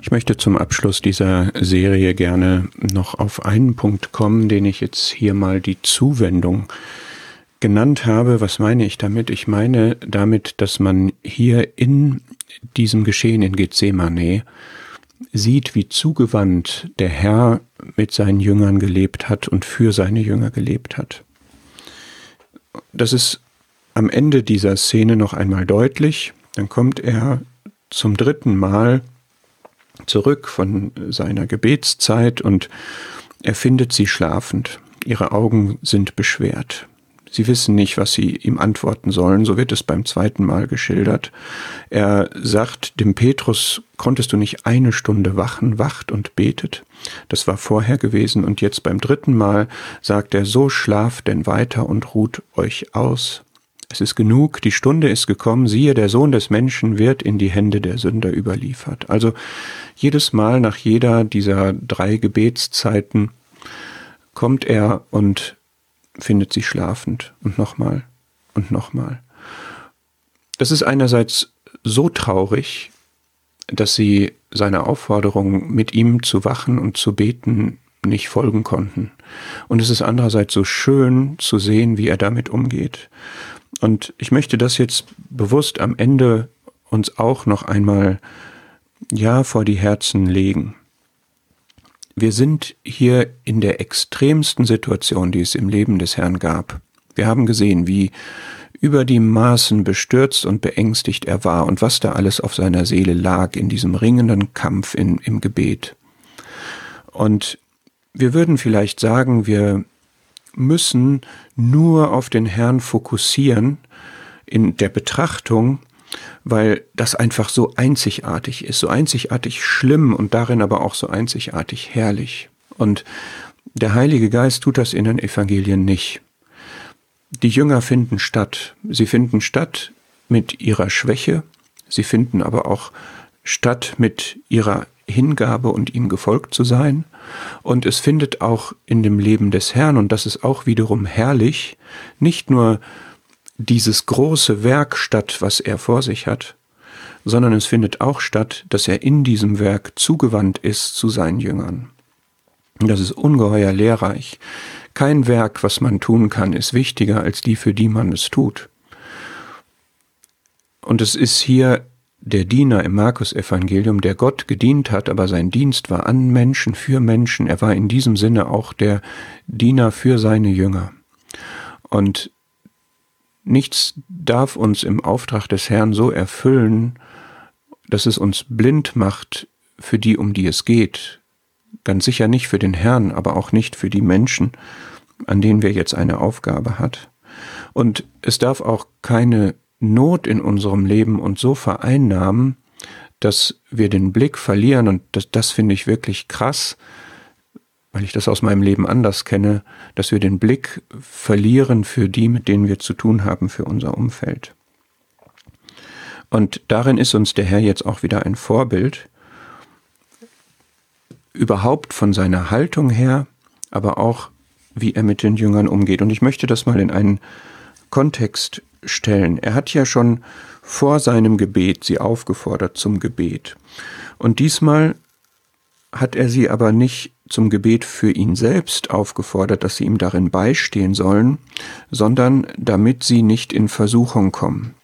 Ich möchte zum Abschluss dieser Serie gerne noch auf einen Punkt kommen, den ich jetzt hier mal die Zuwendung genannt habe. Was meine ich damit? Ich meine damit, dass man hier in diesem Geschehen in Gethsemane sieht, wie zugewandt der Herr mit seinen Jüngern gelebt hat und für seine Jünger gelebt hat. Das ist am Ende dieser Szene noch einmal deutlich. Dann kommt er zum dritten Mal zurück von seiner Gebetszeit und er findet sie schlafend. Ihre Augen sind beschwert. Sie wissen nicht, was sie ihm antworten sollen, so wird es beim zweiten Mal geschildert. Er sagt dem Petrus, konntest du nicht eine Stunde wachen, wacht und betet? Das war vorher gewesen und jetzt beim dritten Mal sagt er, so schlaft denn weiter und ruht euch aus. Es ist genug, die Stunde ist gekommen, siehe, der Sohn des Menschen wird in die Hände der Sünder überliefert. Also jedes Mal nach jeder dieser drei Gebetszeiten kommt er und findet sie schlafend und nochmal und nochmal. Das ist einerseits so traurig, dass sie seiner Aufforderung, mit ihm zu wachen und zu beten, nicht folgen konnten. Und es ist andererseits so schön zu sehen, wie er damit umgeht. Und ich möchte das jetzt bewusst am Ende uns auch noch einmal ja vor die Herzen legen. Wir sind hier in der extremsten Situation, die es im Leben des Herrn gab. Wir haben gesehen, wie über die Maßen bestürzt und beängstigt er war und was da alles auf seiner Seele lag in diesem ringenden Kampf in, im Gebet. Und wir würden vielleicht sagen, wir müssen nur auf den Herrn fokussieren in der Betrachtung, weil das einfach so einzigartig ist, so einzigartig schlimm und darin aber auch so einzigartig herrlich. Und der Heilige Geist tut das in den Evangelien nicht. Die Jünger finden statt. Sie finden statt mit ihrer Schwäche, sie finden aber auch statt mit ihrer Hingabe und ihm gefolgt zu sein. Und es findet auch in dem Leben des Herrn, und das ist auch wiederum herrlich, nicht nur dieses große Werk statt, was er vor sich hat, sondern es findet auch statt, dass er in diesem Werk zugewandt ist zu seinen Jüngern. Das ist ungeheuer lehrreich. Kein Werk, was man tun kann, ist wichtiger als die, für die man es tut. Und es ist hier der Diener im Markus-Evangelium, der Gott gedient hat, aber sein Dienst war an Menschen, für Menschen. Er war in diesem Sinne auch der Diener für seine Jünger. Und nichts darf uns im Auftrag des Herrn so erfüllen, dass es uns blind macht für die, um die es geht. Ganz sicher nicht für den Herrn, aber auch nicht für die Menschen, an denen wir jetzt eine Aufgabe hat. Und es darf auch keine Not in unserem Leben uns so vereinnahmen, dass wir den Blick verlieren, und das, das finde ich wirklich krass, weil ich das aus meinem Leben anders kenne, dass wir den Blick verlieren für die, mit denen wir zu tun haben, für unser Umfeld. Und darin ist uns der Herr jetzt auch wieder ein Vorbild, überhaupt von seiner Haltung her, aber auch wie er mit den Jüngern umgeht. Und ich möchte das mal in einen Kontext stellen. Er hat ja schon vor seinem Gebet sie aufgefordert zum Gebet. Und diesmal hat er sie aber nicht zum Gebet für ihn selbst aufgefordert, dass sie ihm darin beistehen sollen, sondern damit sie nicht in Versuchung kommen.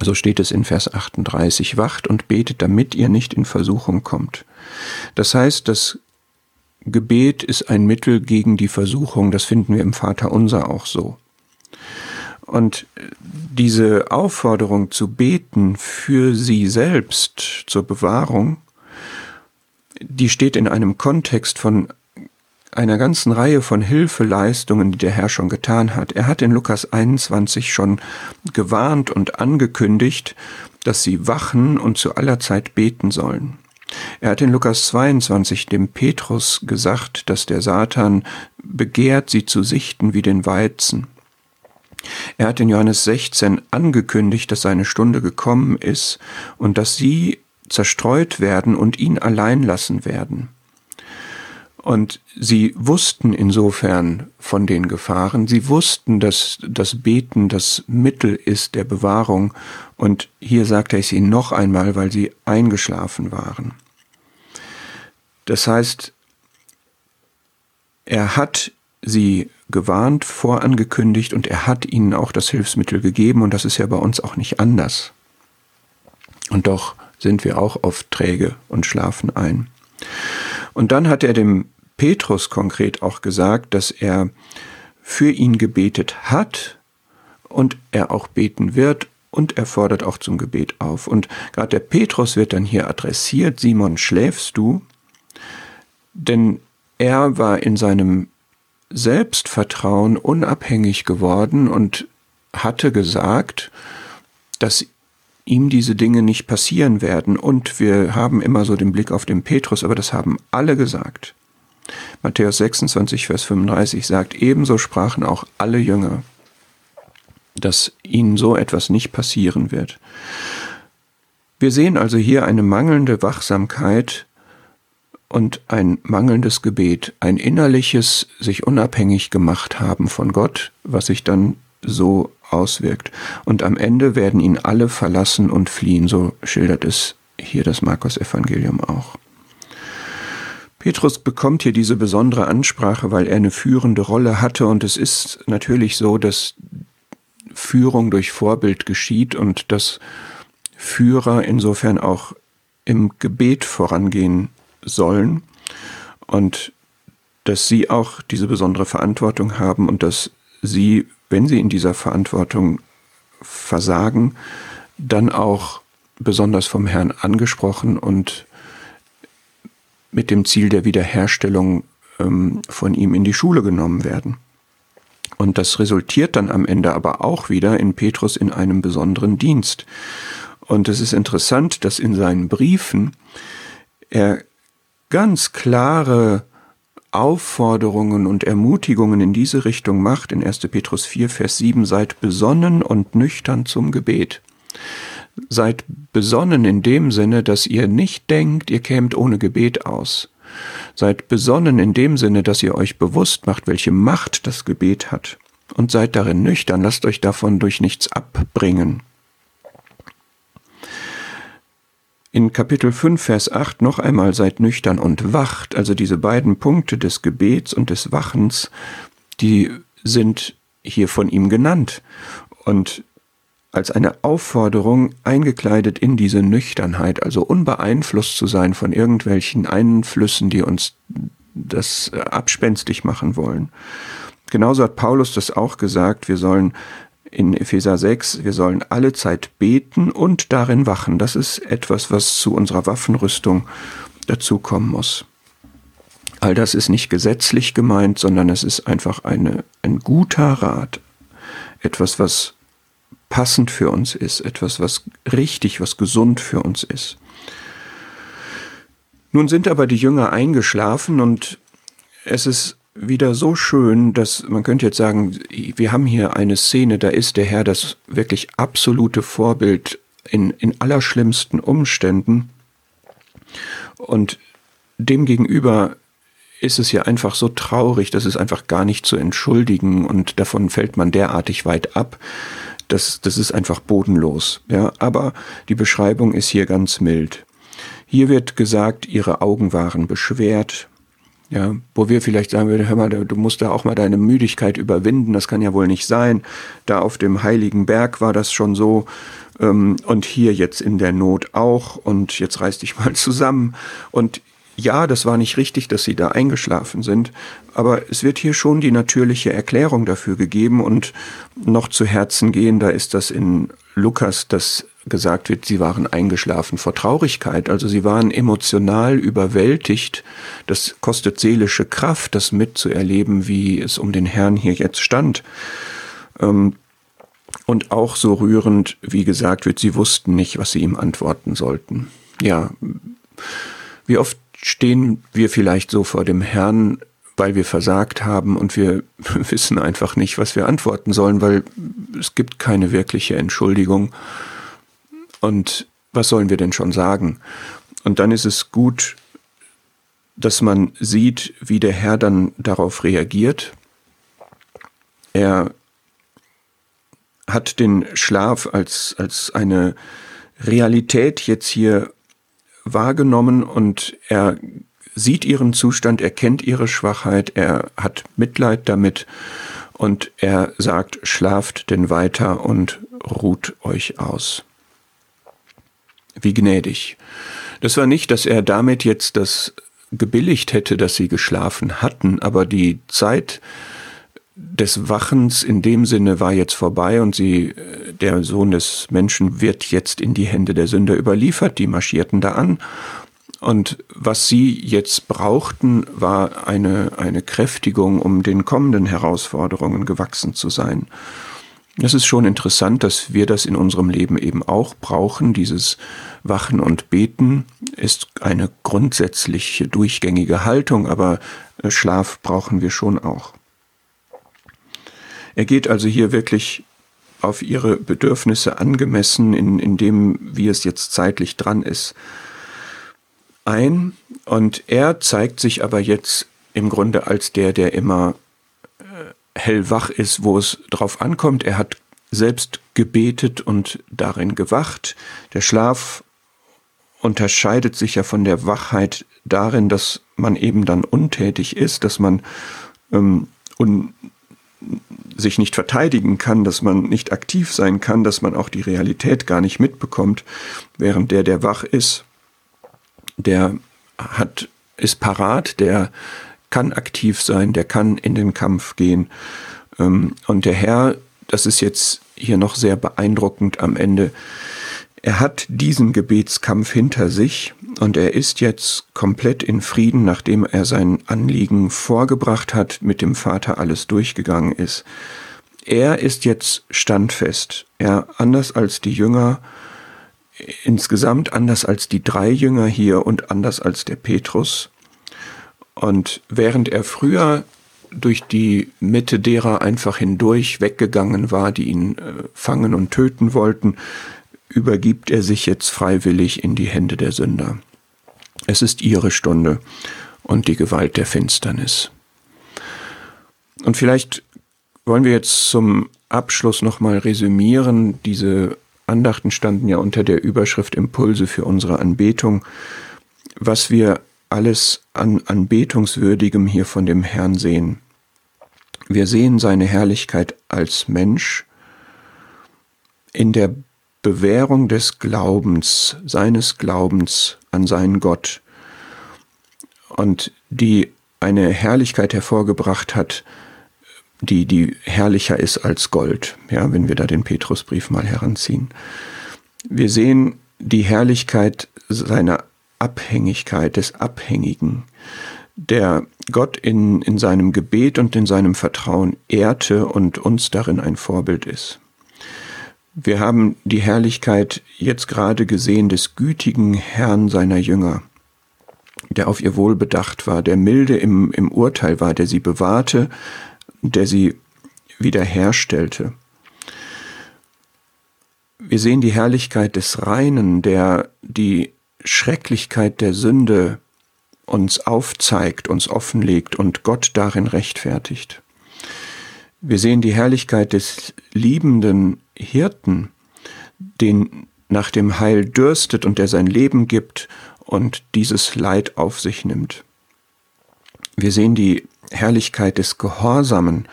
So steht es in Vers 38, wacht und betet, damit ihr nicht in Versuchung kommt. Das heißt, das Gebet ist ein Mittel gegen die Versuchung, das finden wir im Vater unser auch so. Und diese Aufforderung zu beten für sie selbst zur Bewahrung, die steht in einem Kontext von einer ganzen Reihe von Hilfeleistungen, die der Herr schon getan hat. Er hat in Lukas 21 schon gewarnt und angekündigt, dass sie wachen und zu aller Zeit beten sollen. Er hat in Lukas 22 dem Petrus gesagt, dass der Satan begehrt, sie zu sichten wie den Weizen. Er hat in Johannes 16 angekündigt, dass seine Stunde gekommen ist und dass sie zerstreut werden und ihn allein lassen werden. Und sie wussten insofern von den Gefahren, sie wussten, dass das Beten das Mittel ist der Bewahrung, und hier sagt er es ihnen noch einmal, weil sie eingeschlafen waren. Das heißt, er hat sie gewarnt, vorangekündigt und er hat ihnen auch das Hilfsmittel gegeben und das ist ja bei uns auch nicht anders. Und doch sind wir auch oft träge und schlafen ein. Und dann hat er dem Petrus konkret auch gesagt, dass er für ihn gebetet hat und er auch beten wird und er fordert auch zum Gebet auf. Und gerade der Petrus wird dann hier adressiert, Simon, schläfst du? Denn er war in seinem Selbstvertrauen unabhängig geworden und hatte gesagt, dass ihm diese Dinge nicht passieren werden. Und wir haben immer so den Blick auf den Petrus, aber das haben alle gesagt. Matthäus 26, Vers 35 sagt, ebenso sprachen auch alle Jünger, dass ihnen so etwas nicht passieren wird. Wir sehen also hier eine mangelnde Wachsamkeit und ein mangelndes Gebet, ein innerliches sich unabhängig gemacht haben von Gott, was sich dann so auswirkt. Und am Ende werden ihn alle verlassen und fliehen, so schildert es hier das Markus Evangelium auch. Petrus bekommt hier diese besondere Ansprache, weil er eine führende Rolle hatte und es ist natürlich so, dass Führung durch Vorbild geschieht und dass Führer insofern auch im Gebet vorangehen sollen und dass sie auch diese besondere Verantwortung haben und dass sie, wenn sie in dieser Verantwortung versagen, dann auch besonders vom Herrn angesprochen und mit dem Ziel der Wiederherstellung ähm, von ihm in die Schule genommen werden. Und das resultiert dann am Ende aber auch wieder in Petrus in einem besonderen Dienst. Und es ist interessant, dass in seinen Briefen er ganz klare Aufforderungen und Ermutigungen in diese Richtung macht. In 1. Petrus 4, Vers 7, seid besonnen und nüchtern zum Gebet. Seid besonnen in dem Sinne, dass ihr nicht denkt, ihr kämt ohne Gebet aus. Seid besonnen in dem Sinne, dass ihr euch bewusst macht, welche Macht das Gebet hat. Und seid darin nüchtern, lasst euch davon durch nichts abbringen. In Kapitel 5, Vers 8 noch einmal seid nüchtern und wacht, also diese beiden Punkte des Gebets und des Wachens, die sind hier von ihm genannt. Und als eine Aufforderung eingekleidet in diese Nüchternheit, also unbeeinflusst zu sein von irgendwelchen Einflüssen, die uns das abspenstig machen wollen. Genauso hat Paulus das auch gesagt, wir sollen in Epheser 6, wir sollen alle Zeit beten und darin wachen. Das ist etwas, was zu unserer Waffenrüstung dazukommen muss. All das ist nicht gesetzlich gemeint, sondern es ist einfach eine, ein guter Rat, etwas, was passend für uns ist, etwas, was richtig, was gesund für uns ist. Nun sind aber die Jünger eingeschlafen und es ist wieder so schön, dass man könnte jetzt sagen, wir haben hier eine Szene, da ist der Herr das wirklich absolute Vorbild in, in allerschlimmsten Umständen. Und demgegenüber ist es ja einfach so traurig, dass es einfach gar nicht zu entschuldigen und davon fällt man derartig weit ab das, das ist einfach bodenlos. Ja, aber die Beschreibung ist hier ganz mild. Hier wird gesagt, ihre Augen waren beschwert. Ja, wo wir vielleicht sagen würden, hör mal, du musst da auch mal deine Müdigkeit überwinden, das kann ja wohl nicht sein. Da auf dem heiligen Berg war das schon so ähm, und hier jetzt in der Not auch und jetzt reiß dich mal zusammen. Und ja, das war nicht richtig, dass sie da eingeschlafen sind, aber es wird hier schon die natürliche Erklärung dafür gegeben und noch zu Herzen gehen, da ist das in Lukas, dass gesagt wird, sie waren eingeschlafen vor Traurigkeit, also sie waren emotional überwältigt. Das kostet seelische Kraft, das mitzuerleben, wie es um den Herrn hier jetzt stand. Ähm, und auch so rührend, wie gesagt wird, sie wussten nicht, was sie ihm antworten sollten. Ja, wie oft stehen wir vielleicht so vor dem Herrn, weil wir versagt haben und wir wissen einfach nicht, was wir antworten sollen, weil es gibt keine wirkliche Entschuldigung. Und was sollen wir denn schon sagen? Und dann ist es gut, dass man sieht, wie der Herr dann darauf reagiert. Er hat den Schlaf als, als eine Realität jetzt hier wahrgenommen und er sieht ihren Zustand, er kennt ihre Schwachheit, er hat Mitleid damit und er sagt, schlaft denn weiter und ruht euch aus. Wie gnädig. Das war nicht, dass er damit jetzt das gebilligt hätte, dass sie geschlafen hatten, aber die Zeit des Wachens in dem Sinne war jetzt vorbei und sie, der Sohn des Menschen wird jetzt in die Hände der Sünder überliefert, die marschierten da an und was sie jetzt brauchten, war eine, eine Kräftigung, um den kommenden Herausforderungen gewachsen zu sein. Es ist schon interessant, dass wir das in unserem Leben eben auch brauchen. Dieses Wachen und Beten ist eine grundsätzliche durchgängige Haltung, aber äh, Schlaf brauchen wir schon auch. Er geht also hier wirklich auf ihre Bedürfnisse angemessen, in, in dem, wie es jetzt zeitlich dran ist, ein und er zeigt sich aber jetzt im Grunde als der, der immer hellwach ist, wo es drauf ankommt. Er hat selbst gebetet und darin gewacht. Der Schlaf unterscheidet sich ja von der Wachheit darin, dass man eben dann untätig ist, dass man ähm, un sich nicht verteidigen kann, dass man nicht aktiv sein kann, dass man auch die Realität gar nicht mitbekommt, während der, der wach ist, der hat, ist parat, der kann aktiv sein, der kann in den Kampf gehen. Ähm, und der Herr, das ist jetzt hier noch sehr beeindruckend am Ende, er hat diesen Gebetskampf hinter sich und er ist jetzt komplett in Frieden, nachdem er sein Anliegen vorgebracht hat, mit dem Vater alles durchgegangen ist. Er ist jetzt standfest. Er, anders als die Jünger, insgesamt anders als die drei Jünger hier und anders als der Petrus. Und während er früher durch die Mitte derer einfach hindurch weggegangen war, die ihn äh, fangen und töten wollten, übergibt er sich jetzt freiwillig in die Hände der Sünder. Es ist ihre Stunde und die Gewalt der Finsternis. Und vielleicht wollen wir jetzt zum Abschluss nochmal resümieren, diese Andachten standen ja unter der Überschrift Impulse für unsere Anbetung, was wir alles an Anbetungswürdigem hier von dem Herrn sehen. Wir sehen seine Herrlichkeit als Mensch in der Bewährung des Glaubens, seines Glaubens an seinen Gott und die eine Herrlichkeit hervorgebracht hat, die, die herrlicher ist als Gold, ja, wenn wir da den Petrusbrief mal heranziehen. Wir sehen die Herrlichkeit seiner Abhängigkeit, des Abhängigen, der Gott in, in seinem Gebet und in seinem Vertrauen ehrte und uns darin ein Vorbild ist. Wir haben die Herrlichkeit jetzt gerade gesehen des gütigen Herrn seiner Jünger, der auf ihr Wohl bedacht war, der milde im, im Urteil war, der sie bewahrte, der sie wiederherstellte. Wir sehen die Herrlichkeit des Reinen, der die Schrecklichkeit der Sünde uns aufzeigt, uns offenlegt und Gott darin rechtfertigt. Wir sehen die Herrlichkeit des liebenden Hirten, den nach dem Heil dürstet und der sein Leben gibt und dieses Leid auf sich nimmt. Wir sehen die Herrlichkeit des Gehorsamen,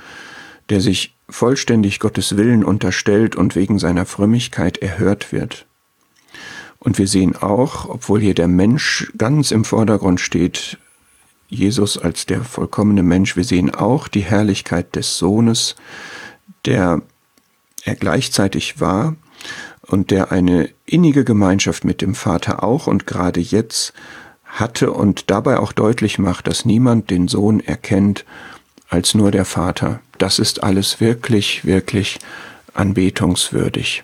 der sich vollständig Gottes Willen unterstellt und wegen seiner Frömmigkeit erhört wird. Und wir sehen auch, obwohl hier der Mensch ganz im Vordergrund steht, Jesus als der vollkommene Mensch, wir sehen auch die Herrlichkeit des Sohnes, der er gleichzeitig war und der eine innige Gemeinschaft mit dem Vater auch und gerade jetzt hatte und dabei auch deutlich macht, dass niemand den Sohn erkennt als nur der Vater. Das ist alles wirklich, wirklich anbetungswürdig.